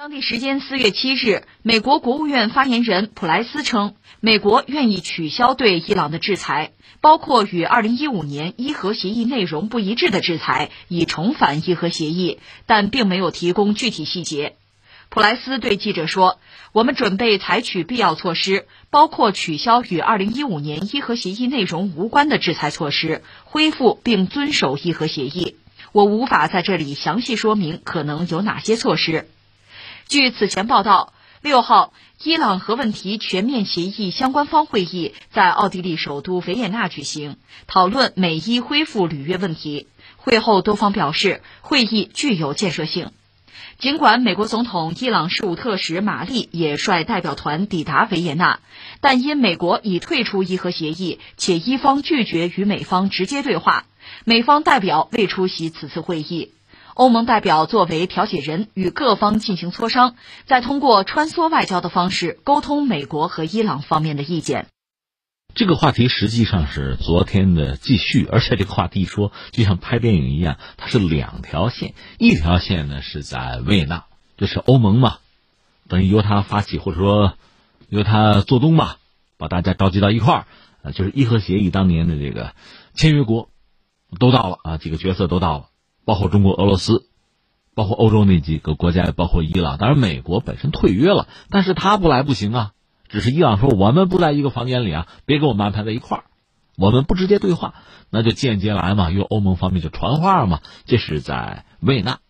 当地时间四月七日，美国国务院发言人普莱斯称，美国愿意取消对伊朗的制裁，包括与二零一五年伊核协议内容不一致的制裁，以重返伊核协议，但并没有提供具体细节。普莱斯对记者说：“我们准备采取必要措施，包括取消与二零一五年伊核协议内容无关的制裁措施，恢复并遵守伊核协议。我无法在这里详细说明可能有哪些措施。”据此前报道，六号，伊朗核问题全面协议相关方会议在奥地利首都维也纳举行，讨论美伊恢复履约问题。会后，多方表示会议具有建设性。尽管美国总统伊朗事务特使马利也率代表团抵达维也纳，但因美国已退出伊核协议，且伊方拒绝与美方直接对话，美方代表未出席此次会议。欧盟代表作为调解人，与各方进行磋商，再通过穿梭外交的方式沟通美国和伊朗方面的意见。这个话题实际上是昨天的继续，而且这个话题说就像拍电影一样，它是两条线，一条线呢是在维也纳，就是欧盟嘛，等于由他发起或者说由他做东吧，把大家召集到一块儿，呃，就是伊核协议当年的这个签约国都到了啊，几个角色都到了。包括中国、俄罗斯，包括欧洲那几个国家，也包括伊朗。当然，美国本身退约了，但是他不来不行啊。只是伊朗说我们不在一个房间里啊，别给我们安排在一块儿，我们不直接对话，那就间接来嘛，由欧盟方面就传话嘛。这是在维也纳，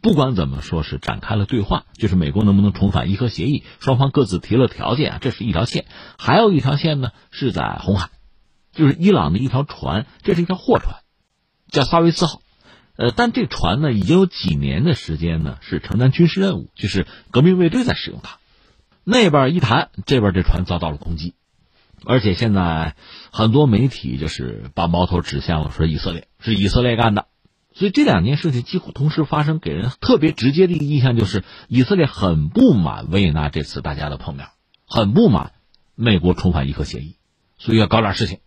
不管怎么说是展开了对话，就是美国能不能重返伊核协议，双方各自提了条件啊，这是一条线。还有一条线呢，是在红海，就是伊朗的一条船，这是一条货船，叫萨维斯号。呃，但这船呢，已经有几年的时间呢，是承担军事任务，就是革命卫队在使用它。那边一谈，这边这船遭到了攻击，而且现在很多媒体就是把矛头指向了说以色列是以色列干的，所以这两件事情几乎同时发生，给人特别直接的一个印象就是以色列很不满维也纳这次大家的碰面，很不满美国重返伊核协议，所以要搞点事情。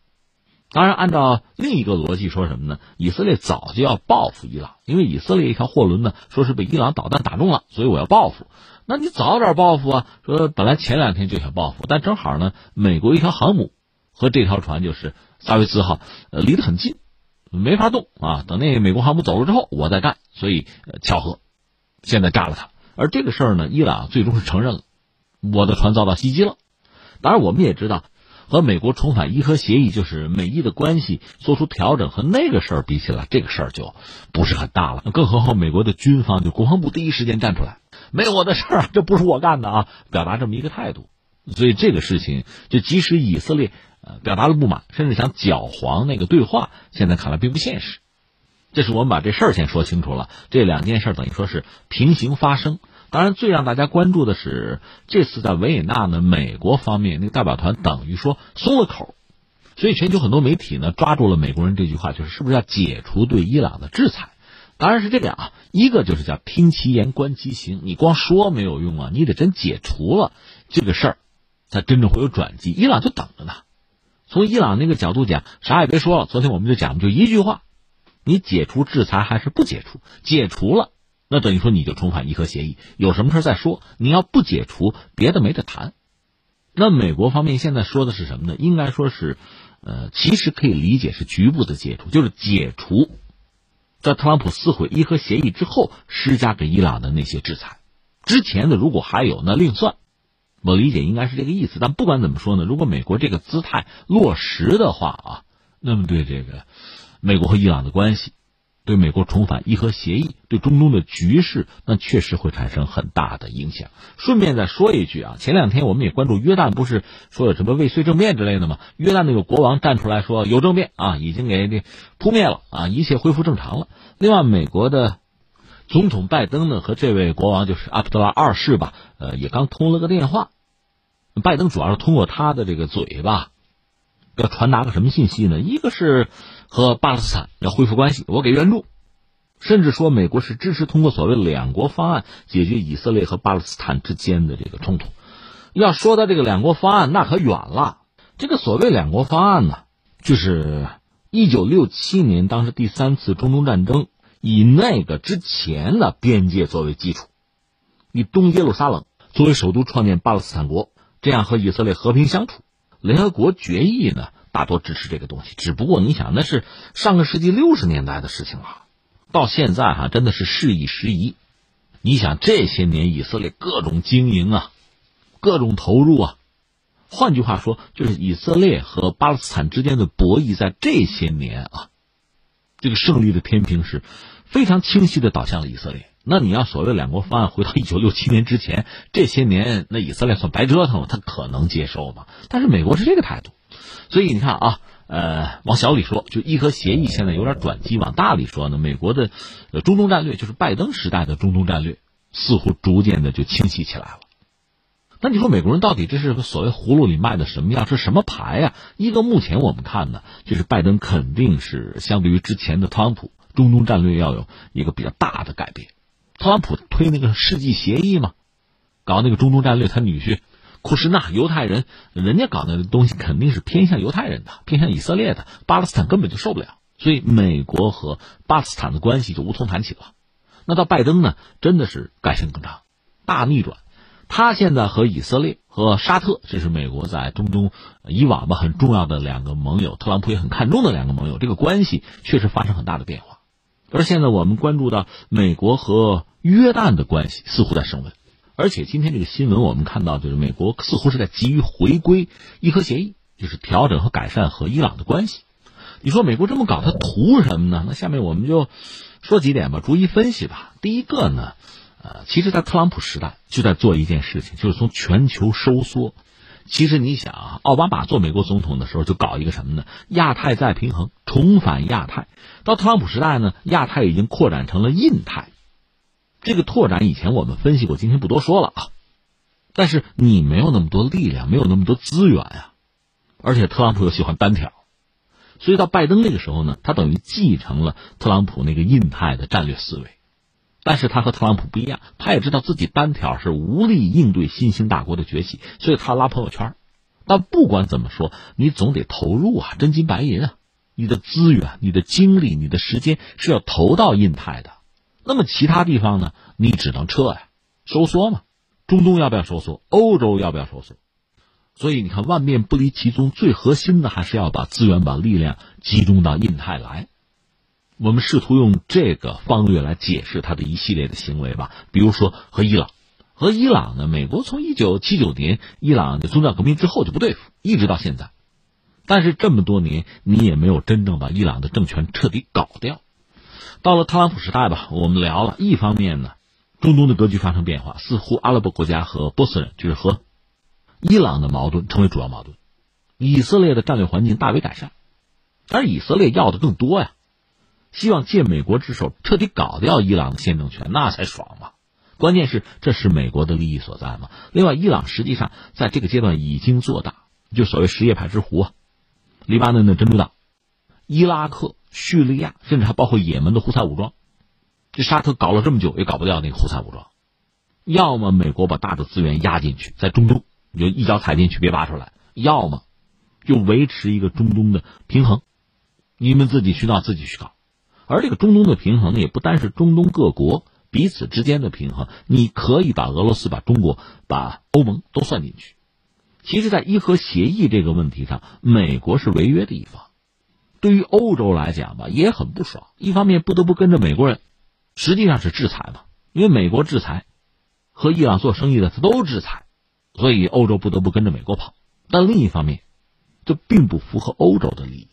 当然，按照另一个逻辑说什么呢？以色列早就要报复伊朗，因为以色列一条货轮呢，说是被伊朗导弹打中了，所以我要报复。那你早点报复啊！说本来前两天就想报复，但正好呢，美国一条航母和这条船就是萨维斯号，呃，离得很近，没法动啊。等那美国航母走了之后，我再干。所以巧合，现在炸了它。而这个事儿呢，伊朗最终是承认了，我的船遭到袭击了。当然，我们也知道。和美国重返伊核协议，就是美伊的关系做出调整，和那个事儿比起来，这个事儿就不是很大了。更何况美国的军方，就国防部第一时间站出来，没有我的事儿，这不是我干的啊，表达这么一个态度。所以这个事情，就即使以色列呃表达了不满，甚至想搅黄那个对话，现在看来并不现实。这是我们把这事儿先说清楚了，这两件事等于说是平行发生。当然，最让大家关注的是，这次在维也纳呢，美国方面那个代表团等于说松了口，所以全球很多媒体呢抓住了美国人这句话，就是是不是要解除对伊朗的制裁？当然是这样啊，一个就是叫听其言观其行，你光说没有用啊，你得真解除了这个事儿，才真正会有转机。伊朗就等着呢。从伊朗那个角度讲，啥也别说了。昨天我们就讲，就一句话：你解除制裁还是不解除？解除了。那等于说你就重返伊核协议，有什么事再说。你要不解除，别的没得谈。那美国方面现在说的是什么呢？应该说是，呃，其实可以理解是局部的解除，就是解除在特朗普撕毁伊核协议之后施加给伊朗的那些制裁。之前的如果还有，那另算。我理解应该是这个意思。但不管怎么说呢，如果美国这个姿态落实的话啊，那么对这个美国和伊朗的关系。对美国重返伊核协议，对中东的局势，那确实会产生很大的影响。顺便再说一句啊，前两天我们也关注约旦，不是说有什么未遂政变之类的吗？约旦那个国王站出来说有政变啊，已经给这扑灭了啊，一切恢复正常了。另外，美国的总统拜登呢和这位国王就是阿卜杜拉二世吧，呃，也刚通了个电话。拜登主要是通过他的这个嘴巴，要传达个什么信息呢？一个是。和巴勒斯坦要恢复关系，我给援助，甚至说美国是支持通过所谓两国方案解决以色列和巴勒斯坦之间的这个冲突。要说到这个两国方案，那可远了。这个所谓两国方案呢，就是一九六七年当时第三次中东战争以那个之前的边界作为基础，以东耶路撒冷作为首都创建巴勒斯坦国，这样和以色列和平相处。联合国决议呢，大多支持这个东西。只不过你想，那是上个世纪六十年代的事情了，到现在哈，真的是事已时移。你想这些年以色列各种经营啊，各种投入啊，换句话说，就是以色列和巴勒斯坦之间的博弈，在这些年啊，这个胜利的天平是非常清晰的倒向了以色列。那你要所谓两国方案回到一九六七年之前，这些年那以色列算白折腾了，他可能接受吗？但是美国是这个态度，所以你看啊，呃，往小里说，就伊核协议现在有点转机；往大里说呢，美国的中东战略，就是拜登时代的中东战略，似乎逐渐的就清晰起来了。那你说美国人到底这是个所谓葫芦里卖的什么药？是什么牌呀？一个目前我们看呢，就是拜登肯定是相对于之前的特朗普，中东战略要有一个比较大的改变。特朗普推那个世纪协议嘛，搞那个中东战略，他女婿库什纳犹太人，人家搞那东西肯定是偏向犹太人的，偏向以色列的，巴勒斯坦根本就受不了，所以美国和巴勒斯坦的关系就无从谈起了。那到拜登呢，真的是改弦更张，大逆转。他现在和以色列和沙特，这是美国在中东以往吧很重要的两个盟友，特朗普也很看重的两个盟友，这个关系确实发生很大的变化。而现在我们关注到美国和约旦的关系似乎在升温，而且今天这个新闻我们看到，就是美国似乎是在急于回归伊核协议，就是调整和改善和伊朗的关系。你说美国这么搞，它图什么呢？那下面我们就说几点吧，逐一分析吧。第一个呢，呃，其实，在特朗普时代就在做一件事情，就是从全球收缩。其实你想啊，奥巴马做美国总统的时候就搞一个什么呢？亚太再平衡，重返亚太。到特朗普时代呢，亚太已经扩展成了印太。这个拓展以前我们分析过，今天不多说了啊。但是你没有那么多力量，没有那么多资源啊，而且特朗普又喜欢单挑，所以到拜登那个时候呢，他等于继承了特朗普那个印太的战略思维。但是他和特朗普不一样，他也知道自己单挑是无力应对新兴大国的崛起，所以他拉朋友圈。但不管怎么说，你总得投入啊，真金白银啊，你的资源、你的精力、你的时间是要投到印太的。那么其他地方呢？你只能撤呀，收缩嘛。中东要不要收缩？欧洲要不要收缩？所以你看，万变不离其宗，最核心的还是要把资源、把力量集中到印太来。我们试图用这个方略来解释他的一系列的行为吧，比如说和伊朗，和伊朗呢，美国从一九七九年伊朗的宗教革命之后就不对付，一直到现在，但是这么多年你也没有真正把伊朗的政权彻底搞掉。到了特朗普时代吧，我们聊了一方面呢，中东的格局发生变化，似乎阿拉伯国家和波斯人就是和伊朗的矛盾成为主要矛盾，以色列的战略环境大为改善，而以色列要的更多呀。希望借美国之手彻底搞掉伊朗的宪政权，那才爽嘛！关键是这是美国的利益所在嘛。另外，伊朗实际上在这个阶段已经做大，就所谓什叶派之湖啊，黎巴嫩的真主党，伊拉克、叙利亚，甚至还包括也门的胡塞武装。这沙特搞了这么久也搞不掉那个胡塞武装，要么美国把大的资源压进去，在中东你就一脚踩进去别拔出来；要么就维持一个中东的平衡，你们自己去闹自己去搞。而这个中东的平衡，也不单是中东各国彼此之间的平衡，你可以把俄罗斯、把中国、把欧盟都算进去。其实，在伊核协议这个问题上，美国是违约的一方，对于欧洲来讲吧，也很不爽。一方面不得不跟着美国人，实际上是制裁嘛，因为美国制裁和伊朗做生意的他都制裁，所以欧洲不得不跟着美国跑。但另一方面，这并不符合欧洲的利益。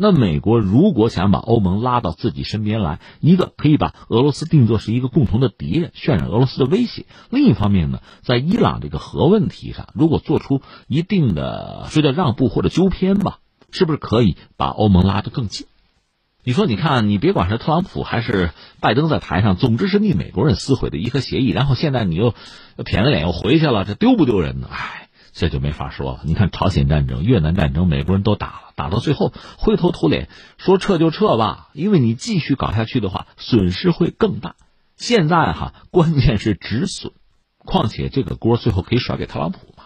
那美国如果想把欧盟拉到自己身边来，一个可以把俄罗斯定作是一个共同的敌人，渲染俄罗斯的威胁；另一方面呢，在伊朗这个核问题上，如果做出一定的说叫让步或者纠偏吧，是不是可以把欧盟拉得更近？你说，你看，你别管是特朗普还是拜登在台上，总之是逆美国人撕毁的伊核协议，然后现在你又撇着脸又回去了，这丢不丢人呢？哎。这就没法说了。你看朝鲜战争、越南战争，美国人都打了，打到最后灰头土脸，说撤就撤吧，因为你继续搞下去的话，损失会更大。现在哈，关键是止损，况且这个锅最后可以甩给特朗普嘛。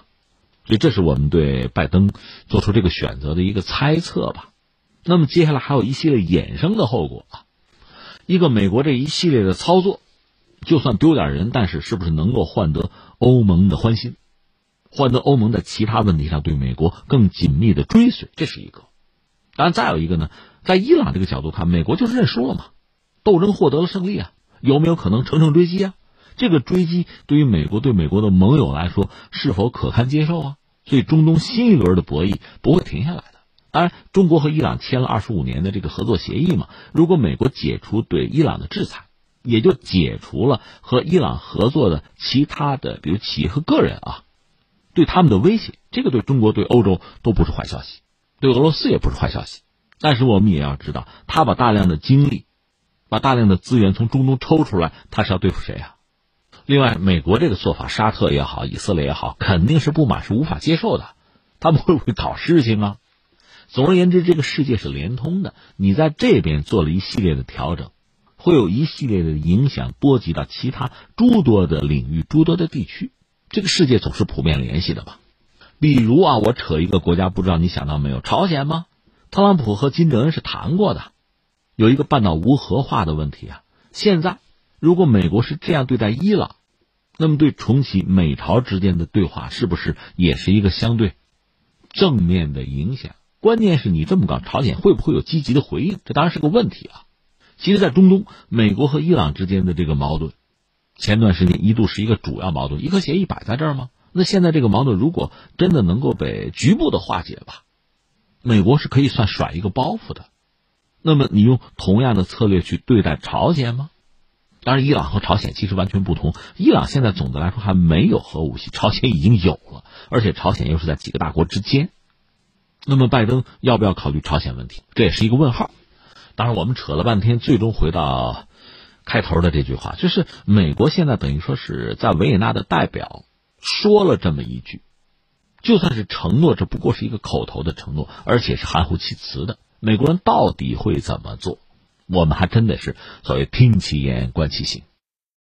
所以这是我们对拜登做出这个选择的一个猜测吧。那么接下来还有一系列衍生的后果啊，一个美国这一系列的操作，就算丢点人，但是是不是能够换得欧盟的欢心，换得欧盟在其他问题上对美国更紧密的追随？这是一个。当然，再有一个呢，在伊朗这个角度看，美国就是认输了嘛，斗争获得了胜利啊，有没有可能乘胜追击啊？这个追击对于美国对美国的盟友来说是否可堪接受啊？所以中东新一轮的博弈不会停下来的。当然，中国和伊朗签了二十五年的这个合作协议嘛，如果美国解除对伊朗的制裁，也就解除了和伊朗合作的其他的比如企业和个人啊，对他们的威胁，这个对中国对欧洲都不是坏消息，对俄罗斯也不是坏消息。但是我们也要知道，他把大量的精力，把大量的资源从中东抽出来，他是要对付谁啊？另外，美国这个做法，沙特也好，以色列也好，肯定是不满，是无法接受的。他们会不会搞事情啊？总而言之，这个世界是连通的。你在这边做了一系列的调整，会有一系列的影响，波及到其他诸多的领域、诸多的地区。这个世界总是普遍联系的吧？比如啊，我扯一个国家，不知道你想到没有？朝鲜吗？特朗普和金正恩是谈过的，有一个半岛无核化的问题啊。现在。如果美国是这样对待伊朗，那么对重启美朝之间的对话是不是也是一个相对正面的影响？关键是你这么搞，朝鲜会不会有积极的回应？这当然是个问题啊。其实，在中东，美国和伊朗之间的这个矛盾，前段时间一度是一个主要矛盾。伊核协议摆在这儿吗？那现在这个矛盾如果真的能够被局部的化解吧，美国是可以算甩一个包袱的。那么，你用同样的策略去对待朝鲜吗？当然，伊朗和朝鲜其实完全不同。伊朗现在总的来说还没有核武器，朝鲜已经有了，而且朝鲜又是在几个大国之间。那么，拜登要不要考虑朝鲜问题？这也是一个问号。当然，我们扯了半天，最终回到开头的这句话，就是美国现在等于说是在维也纳的代表说了这么一句，就算是承诺，这不过是一个口头的承诺，而且是含糊其辞的。美国人到底会怎么做？我们还真的是所谓听其言观其行。